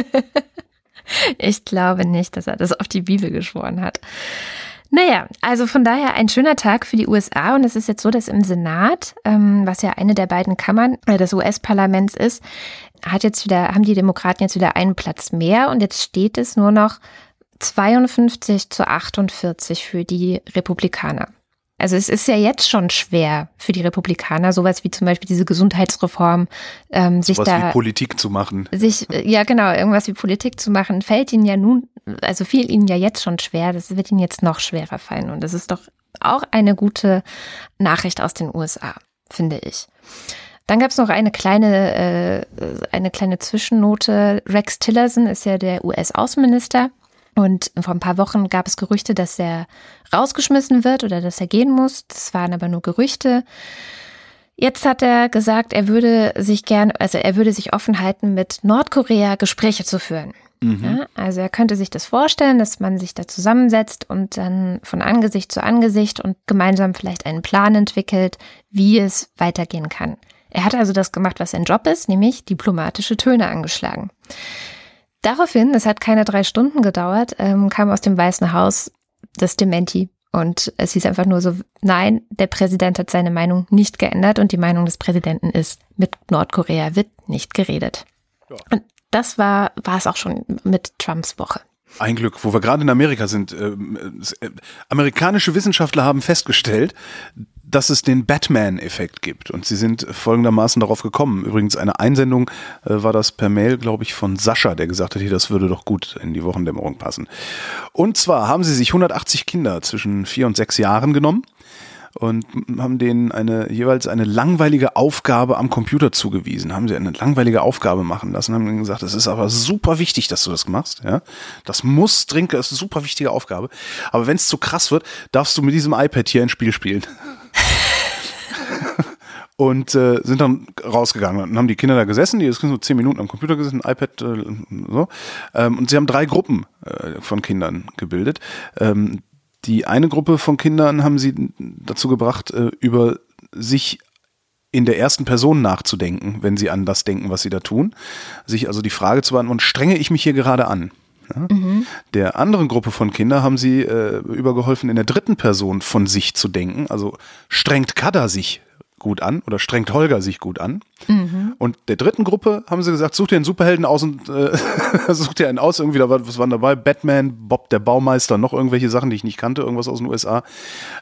ich glaube nicht, dass er das auf die Bibel geschworen hat. Naja, also von daher ein schöner Tag für die USA und es ist jetzt so, dass im Senat, ähm, was ja eine der beiden Kammern äh, des US-Parlaments ist, hat jetzt wieder, haben die Demokraten jetzt wieder einen Platz mehr und jetzt steht es nur noch 52 zu 48 für die Republikaner. Also es ist ja jetzt schon schwer für die Republikaner, sowas wie zum Beispiel diese Gesundheitsreform, ähm, sich sowas da wie Politik zu machen. Sich äh, ja genau irgendwas wie Politik zu machen, fällt ihnen ja nun, also fiel ihnen ja jetzt schon schwer. Das wird ihnen jetzt noch schwerer fallen und das ist doch auch eine gute Nachricht aus den USA, finde ich. Dann gab es noch eine kleine, äh, eine kleine Zwischennote. Rex Tillerson ist ja der US-Außenminister. Und vor ein paar Wochen gab es Gerüchte, dass er rausgeschmissen wird oder dass er gehen muss. Das waren aber nur Gerüchte. Jetzt hat er gesagt, er würde sich gern, also er würde sich offen halten, mit Nordkorea Gespräche zu führen. Mhm. Ja, also er könnte sich das vorstellen, dass man sich da zusammensetzt und dann von Angesicht zu Angesicht und gemeinsam vielleicht einen Plan entwickelt, wie es weitergehen kann. Er hat also das gemacht, was sein Job ist, nämlich diplomatische Töne angeschlagen. Daraufhin, es hat keine drei Stunden gedauert, ähm, kam aus dem Weißen Haus das Dementi. Und es hieß einfach nur so, nein, der Präsident hat seine Meinung nicht geändert und die Meinung des Präsidenten ist, mit Nordkorea wird nicht geredet. Ja. Und das war, war es auch schon mit Trumps Woche. Ein Glück, wo wir gerade in Amerika sind. Äh, äh, amerikanische Wissenschaftler haben festgestellt, dass es den Batman-Effekt gibt. Und sie sind folgendermaßen darauf gekommen. Übrigens, eine Einsendung äh, war das per Mail, glaube ich, von Sascha, der gesagt hat, hier, das würde doch gut in die Wochendämmerung passen. Und zwar haben sie sich 180 Kinder zwischen vier und sechs Jahren genommen und haben denen eine jeweils eine langweilige Aufgabe am Computer zugewiesen, haben sie eine langweilige Aufgabe machen lassen, haben ihnen gesagt, es ist aber super wichtig, dass du das machst, ja. Das muss das ist eine super wichtige Aufgabe. Aber wenn es zu krass wird, darfst du mit diesem iPad hier ein Spiel spielen. und äh, sind dann rausgegangen und haben die Kinder da gesessen, die sind so zehn Minuten am Computer gesessen, iPad, äh, so. Ähm, und sie haben drei Gruppen äh, von Kindern gebildet. Ähm, die eine Gruppe von Kindern haben sie dazu gebracht, äh, über sich in der ersten Person nachzudenken, wenn sie an das denken, was sie da tun. Sich also die Frage zu beantworten, strenge ich mich hier gerade an? Ja? Mhm. Der anderen Gruppe von Kindern haben sie äh, übergeholfen, in der dritten Person von sich zu denken. Also strengt Kada sich gut an oder strengt Holger sich gut an. Mhm. Und der dritten Gruppe haben sie gesagt, such dir einen Superhelden aus und äh, such dir einen aus. Irgendwie, da war, was waren dabei? Batman, Bob der Baumeister, noch irgendwelche Sachen, die ich nicht kannte, irgendwas aus den USA.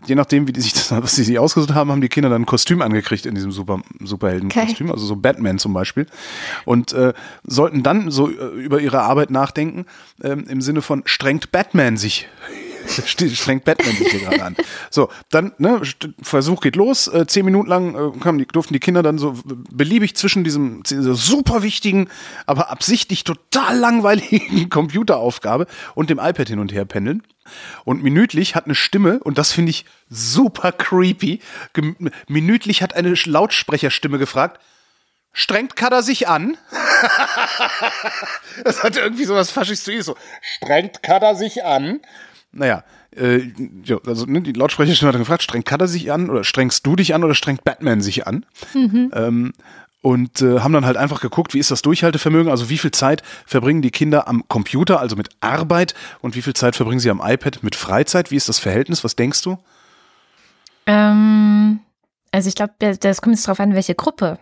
Je nachdem, wie die sich das, was sie sich ausgesucht haben, haben die Kinder dann ein Kostüm angekriegt in diesem Super, Superhelden-Kostüm, okay. also so Batman zum Beispiel. Und äh, sollten dann so äh, über ihre Arbeit nachdenken, äh, im Sinne von strengt Batman sich strengt Batman sich hier gerade an. So, dann, ne, Versuch geht los. Äh, zehn Minuten lang äh, kamen die, durften die Kinder dann so beliebig zwischen diesem super wichtigen, aber absichtlich total langweiligen Computeraufgabe und dem iPad hin und her pendeln. Und minütlich hat eine Stimme, und das finde ich super creepy, minütlich hat eine Lautsprecherstimme gefragt, strengt Kader sich an? das hatte irgendwie sowas Faschistoides, so, strengt Kader sich an? Naja, äh, ja, also ne, die Lautsprecherstimme hat dann gefragt, strengt Kader sich an oder strengst du dich an oder strengt Batman sich an? Ähm, und äh, haben dann halt einfach geguckt, wie ist das Durchhaltevermögen, also wie viel Zeit verbringen die Kinder am Computer, also mit Arbeit und wie viel Zeit verbringen sie am iPad mit Freizeit? Wie ist das Verhältnis? Was denkst du? Ähm, also ich glaube, das kommt jetzt drauf an, welche Gruppe.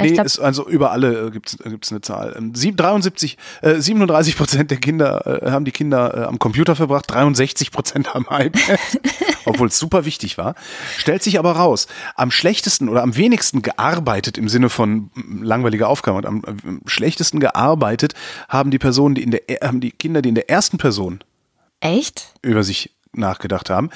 Nee, glaub, ist also über alle äh, gibt's äh, gibt's eine Zahl. Ähm, sieb- 73, äh, 37 Prozent der Kinder äh, haben die Kinder äh, am Computer verbracht, 63 Prozent am iPad, obwohl es super wichtig war. Stellt sich aber raus, am schlechtesten oder am wenigsten gearbeitet im Sinne von langweiliger Aufgabe und am, am schlechtesten gearbeitet haben die Personen, die in der äh, haben die Kinder, die in der ersten Person echt? über sich nachgedacht haben.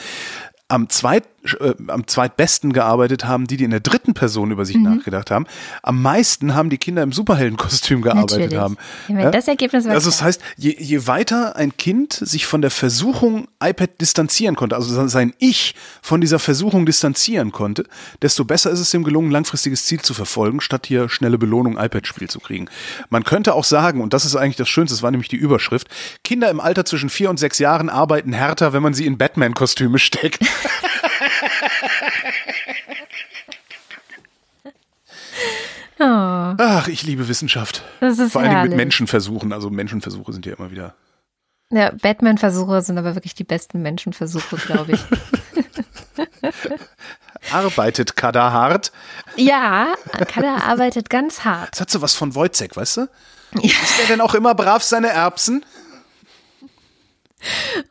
Am, zweit, äh, am zweitbesten gearbeitet haben die, die in der dritten Person über Mhm. sich nachgedacht haben. Am meisten haben die Kinder im Superheldenkostüm gearbeitet Natürlich. haben. Ich meine, das Ergebnis war Also das heißt, je, je weiter ein Kind sich von der Versuchung iPad distanzieren konnte, also sein Ich von dieser Versuchung distanzieren konnte, desto besser ist es ihm gelungen, langfristiges Ziel zu verfolgen, statt hier schnelle Belohnung iPad-Spiel zu kriegen. Man könnte auch sagen, und das ist eigentlich das Schönste, das war nämlich die Überschrift, Kinder im Alter zwischen vier und sechs Jahren arbeiten härter, wenn man sie in Batman-Kostüme steckt. Oh, Ach, ich liebe Wissenschaft. das ist Vor allen Dingen mit. Menschenversuchen. Also Menschenversuche sind ja immer wieder. Ja, Batman-Versuche sind aber wirklich die besten Menschenversuche, glaube ich. Arbeitet Kada hart. ja, Kada arbeitet ganz hart. Das hat so was von Wojcek, weißt du? Ist der denn auch immer brav seine Erbsen?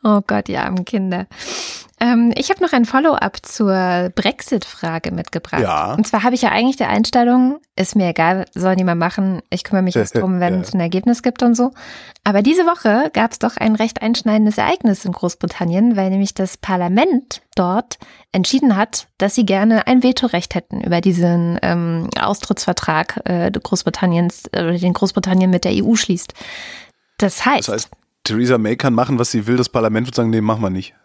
Oh Gott, die armen Kinder. Ähm, ich habe noch ein Follow-up zur Brexit-Frage mitgebracht. Ja. Und zwar habe ich ja eigentlich die Einstellung, ist mir egal, sollen die mal machen, ich kümmere mich jetzt drum, wenn Ja. es ein Ergebnis gibt und so. Aber diese Woche gab es doch ein recht einschneidendes Ereignis in Großbritannien, weil nämlich das Parlament dort entschieden hat, dass sie gerne ein Vetorecht hätten über diesen ähm, Austrittsvertrag äh, Großbritanniens, äh, den Großbritannien mit der EU schließt. Das heißt, Das heißt, Theresa May kann machen, was sie will. Das Parlament wird sagen, nee, machen wir nicht.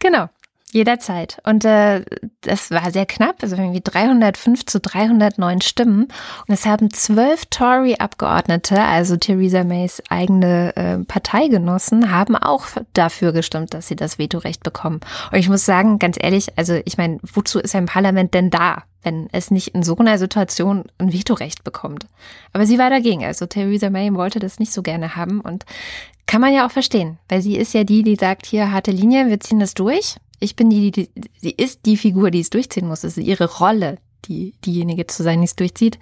Genau, jederzeit. Und äh, das war sehr knapp, also irgendwie 305 zu 309 Stimmen. Und es haben zwölf Tory-Abgeordnete, also Theresa Mays eigene äh, Parteigenossen, haben auch dafür gestimmt, dass sie das Vetorecht bekommen. Und ich muss sagen, ganz ehrlich, also ich meine, wozu ist ein Parlament denn da? wenn es nicht in so einer Situation ein Vetorecht bekommt. Aber sie war dagegen. Also Theresa May wollte das nicht so gerne haben und kann man ja auch verstehen, weil sie ist ja die, die sagt, hier harte Linie, wir ziehen das durch. Ich bin die, die, sie ist die Figur, die es durchziehen muss. Es ist ihre Rolle, die, diejenige zu sein, die es durchzieht.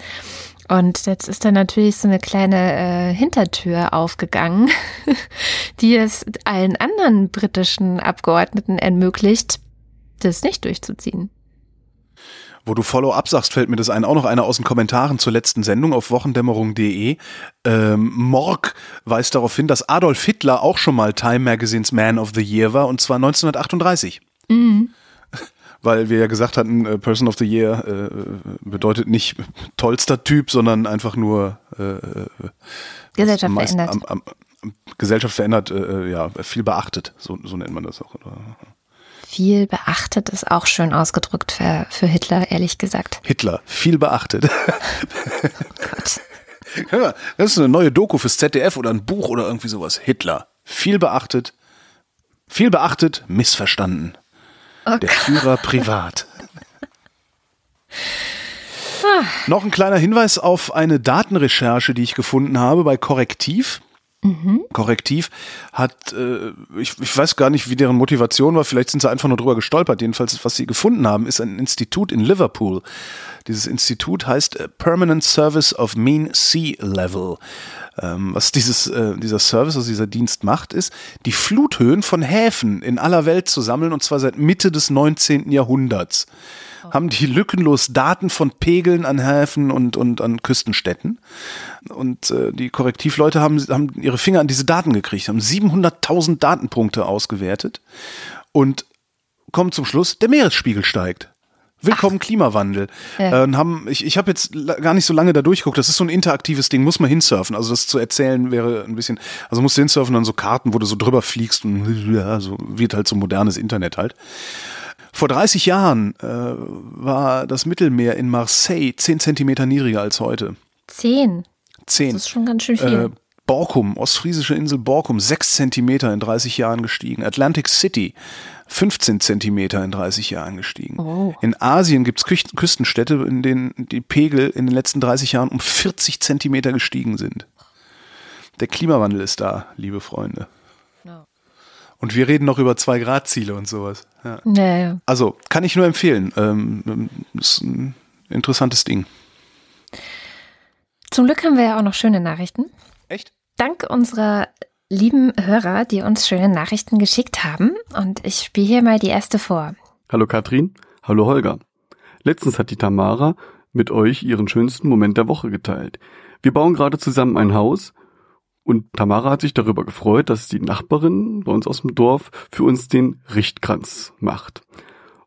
Und jetzt ist da natürlich so eine kleine äh, Hintertür aufgegangen, die es allen anderen britischen Abgeordneten ermöglicht, das nicht durchzuziehen. Wo du Follow-up sagst, fällt mir das ein. Auch noch einer aus den Kommentaren zur letzten Sendung auf wochendämmerung.de. Ähm, Morg weist darauf hin, dass Adolf Hitler auch schon mal Time Magazines Man of the Year war, und zwar 1938. Mhm. Weil wir ja gesagt hatten, äh, Person of the Year äh, bedeutet nicht tollster Typ, sondern einfach nur äh, Gesellschaft am meisten- verändert. Am, am, am Gesellschaft verändert, äh, ja, viel beachtet, so, so nennt man das auch. Viel beachtet ist auch schön ausgedrückt für, für Hitler, ehrlich gesagt. Hitler, viel beachtet. Gott. Hör mal, das ist eine neue Doku fürs ZDF oder ein Buch oder irgendwie sowas. Hitler, viel beachtet, viel beachtet, missverstanden. Oh Der Führer privat. Noch ein kleiner Hinweis auf eine Datenrecherche, die ich gefunden habe bei Korrektiv. Korrektiv hat, äh, ich, ich weiß gar nicht, wie deren Motivation war, vielleicht sind sie einfach nur drüber gestolpert. Jedenfalls, was sie gefunden haben, ist ein Institut in Liverpool. Dieses Institut heißt äh, Permanent Service of Mean Sea Level. Ähm, was dieses, äh, dieser Service, also dieser Dienst macht, ist, die Fluthöhen von Häfen in aller Welt zu sammeln, und zwar seit Mitte des 19. Jahrhunderts haben die lückenlos Daten von Pegeln an Häfen und, und an Küstenstädten. Und äh, die Korrektivleute haben, haben ihre Finger an diese Daten gekriegt, haben 700.000 Datenpunkte ausgewertet und kommen zum Schluss, der Meeresspiegel steigt. Willkommen Klimawandel. Ja. Äh, haben, ich ich habe jetzt gar nicht so lange da durchgeguckt. Das ist so ein interaktives Ding, muss man hinsurfen. Also das zu erzählen wäre ein bisschen, also musst du hinsurfen dann so Karten, wo du so drüber fliegst und ja, so wird halt so modernes Internet halt. Vor 30 Jahren äh, war das Mittelmeer in Marseille 10 Zentimeter niedriger als heute. Zehn. 10. Das ist schon ganz schön viel. Äh, Borkum, ostfriesische Insel Borkum, 6 Zentimeter in 30 Jahren gestiegen. Atlantic City, 15 Zentimeter in 30 Jahren gestiegen. Oh. In Asien gibt es Küstenstädte, in denen die Pegel in den letzten 30 Jahren um 40 Zentimeter gestiegen sind. Der Klimawandel ist da, liebe Freunde. Und wir reden noch über 2-Grad-Ziele und sowas. Ja. Naja. Also, kann ich nur empfehlen. Ähm, ist ein interessantes Ding. Zum Glück haben wir ja auch noch schöne Nachrichten. Echt? Dank unserer lieben Hörer, die uns schöne Nachrichten geschickt haben. Und ich spiele hier mal die erste vor. Hallo Katrin, hallo Holger. Letztens hat die Tamara mit euch ihren schönsten Moment der Woche geteilt. Wir bauen gerade zusammen ein Haus und Tamara hat sich darüber gefreut, dass die Nachbarin bei uns aus dem Dorf für uns den Richtkranz macht.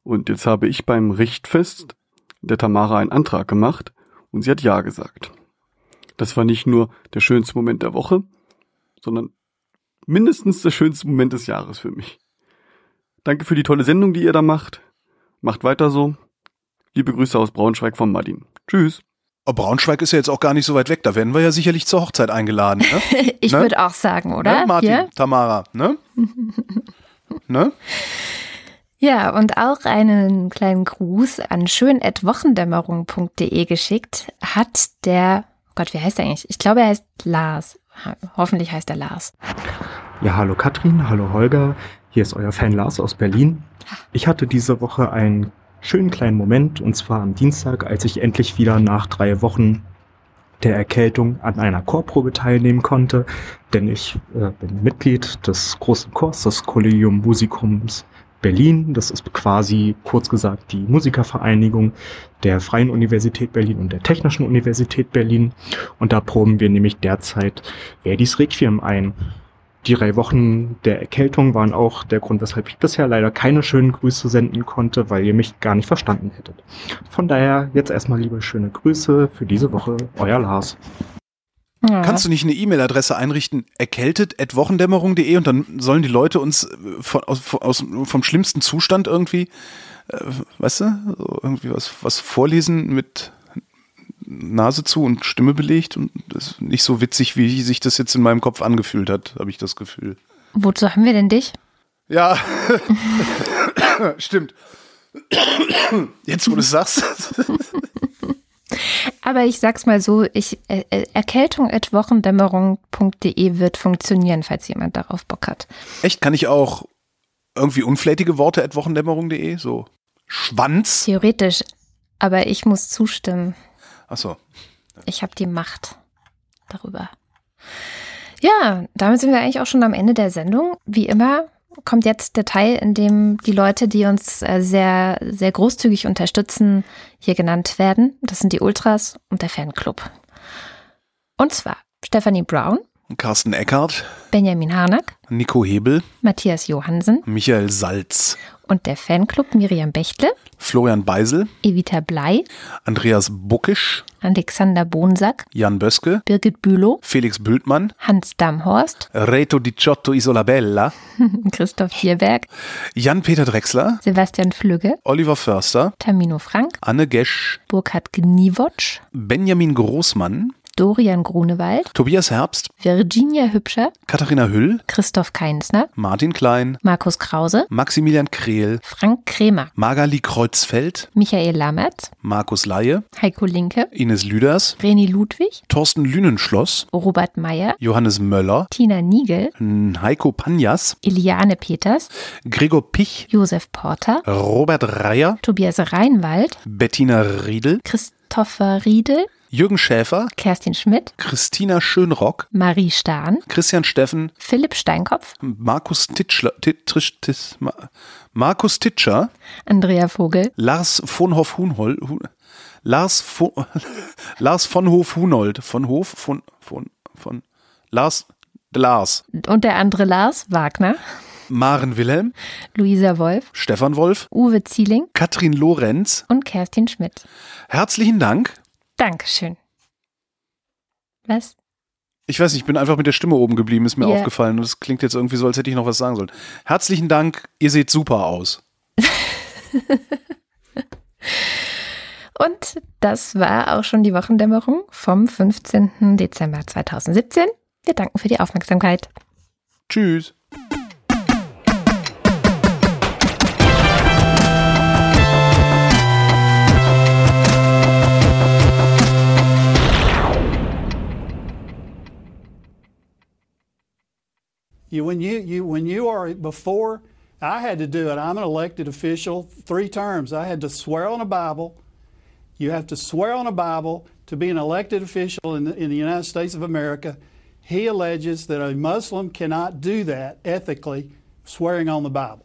Und jetzt habe ich beim Richtfest der Tamara einen Antrag gemacht und sie hat Ja gesagt. Das war nicht nur der schönste Moment der Woche, sondern mindestens der schönste Moment des Jahres für mich. Danke für die tolle Sendung, die ihr da macht. Macht weiter so. Liebe Grüße aus Braunschweig von Martin. Tschüss. Oh, Braunschweig ist ja jetzt auch gar nicht so weit weg. Da werden wir ja sicherlich zur Hochzeit eingeladen. Ne? Ich Ne? würde auch sagen, oder? Ne, Martin, Hier? Tamara, ne? ne? Ja, und auch einen kleinen Gruß an schön.wochendämmerung.de geschickt hat der, Gott, wie heißt er eigentlich? Ich glaube, er heißt Lars. Hoffentlich heißt er Lars. Ja, hallo Katrin, hallo Holger. Hier ist euer Fan Lars aus Berlin. Ich hatte diese Woche einen schönen kleinen Moment und zwar am Dienstag, als ich endlich wieder nach drei Wochen der Erkältung an einer Chorprobe teilnehmen konnte, denn ich äh, bin Mitglied des großen Chors des Collegium Musicums Berlin. Das ist quasi kurz gesagt die Musikervereinigung der Freien Universität Berlin und der Technischen Universität Berlin. Und da proben wir nämlich derzeit Verdis Requiem ein. Die drei Wochen der Erkältung waren auch der Grund, weshalb ich bisher leider keine schönen Grüße senden konnte, weil ihr mich gar nicht verstanden hättet. Von daher jetzt erstmal liebe schöne Grüße für diese Woche, euer Lars. Ja. Kannst du nicht eine E-Mail-Adresse einrichten, erkältet.wochendämmerung.de und dann sollen die Leute uns äh, von, aus, aus, vom schlimmsten Zustand irgendwie, äh, weißt du, so irgendwie was, was vorlesen mit Nase zu und Stimme belegt und das ist nicht so witzig, wie sich das jetzt in meinem Kopf angefühlt hat, habe ich das Gefühl. Wozu haben wir denn dich? Ja, stimmt. Jetzt, wo du es sagst. Aber ich sag's mal so, ich, äh, äh, erkältung.wochendämmerung.de wird funktionieren, falls jemand darauf Bock hat. Echt, kann ich auch irgendwie unflätige Worte at wochendämmerung.de? So Schwanz? Theoretisch. Aber ich muss zustimmen. Achso. Ich habe die Macht darüber. Ja, damit sind wir eigentlich auch schon am Ende der Sendung. Wie immer kommt jetzt der Teil, in dem die Leute, die uns äh, sehr, sehr großzügig unterstützen, hier genannt werden. Das sind die Ultras und der Fanclub. Und zwar Stephanie Brown, Carsten Eckert, Benjamin Harnack, Nico Hebel, Matthias Johansen Michael Salz, und der Fanclub Miriam Bechtle, Florian Beisel, Evita Blei, Andreas Buckisch, Alexander Bonsack, Jan Böske, Birgit Bülow, Felix Bültmann, Hans Damhorst, Reto Di Ciotto Isolabella, Christoph Hierberg, Jan-Peter Drechsler, Sebastian Flügge, Oliver Förster, Tamino Frank, Anne Gesch, Burkhard Gniewotsch, Benjamin Großmann, Dorian Grunewald, Tobias Herbst, Virginia Hübscher, Katharina Hüll, Christoph Keinsner, Martin Klein, Markus Krause, Maximilian Krehl, Frank Kremer, Magali Kreuzfeld, Michael Lammertz, Markus Laie, Heiko Linke, Ines Lüders, Reni Ludwig, Thorsten Lünenschloss, Robert Meyer, Johannes Möller, Tina Niegel, Heiko Panjas, Iliane Peters, Gregor Pich, Josef Porter, Robert Reier, Tobias Reinwald, Bettina Riedel, Christopher Riedel, Jürgen Schäfer, Kerstin Schmidt, Christina Schönrock, Marie Stahn, Christian Steffen, Philipp Steinkopf, Markus Titschler, Tit- Trisch- Tis- Ma- Markus Titscher, Andrea Vogel, Lars von Hof Hunhol, Hu- Lars von, Lars von Hof Hunold, von Hof, von, von, von, Lars, Lars, und der andere Lars Wagner, Maren Wilhelm, Luisa Wolf, Stefan Wolf, Uwe Zieling Katrin Lorenz. und Kerstin Schmidt. Herzlichen Dank. Dankeschön. Was? Ich weiß nicht, ich bin einfach mit der Stimme oben geblieben, ist mir Ja. aufgefallen. Und es klingt jetzt irgendwie so, als hätte ich noch was sagen sollen. Herzlichen Dank, ihr seht super aus. Und das war auch schon die Wochendämmerung vom 15. Dezember 2017. Wir danken für die Aufmerksamkeit. Tschüss. You when you you when you are before I had to do it. I'm an elected official, three terms. I had to swear on a Bible. You have to swear on a Bible to be an elected official in the, in the United States of America. He alleges that a Muslim cannot do that ethically, swearing on the Bible.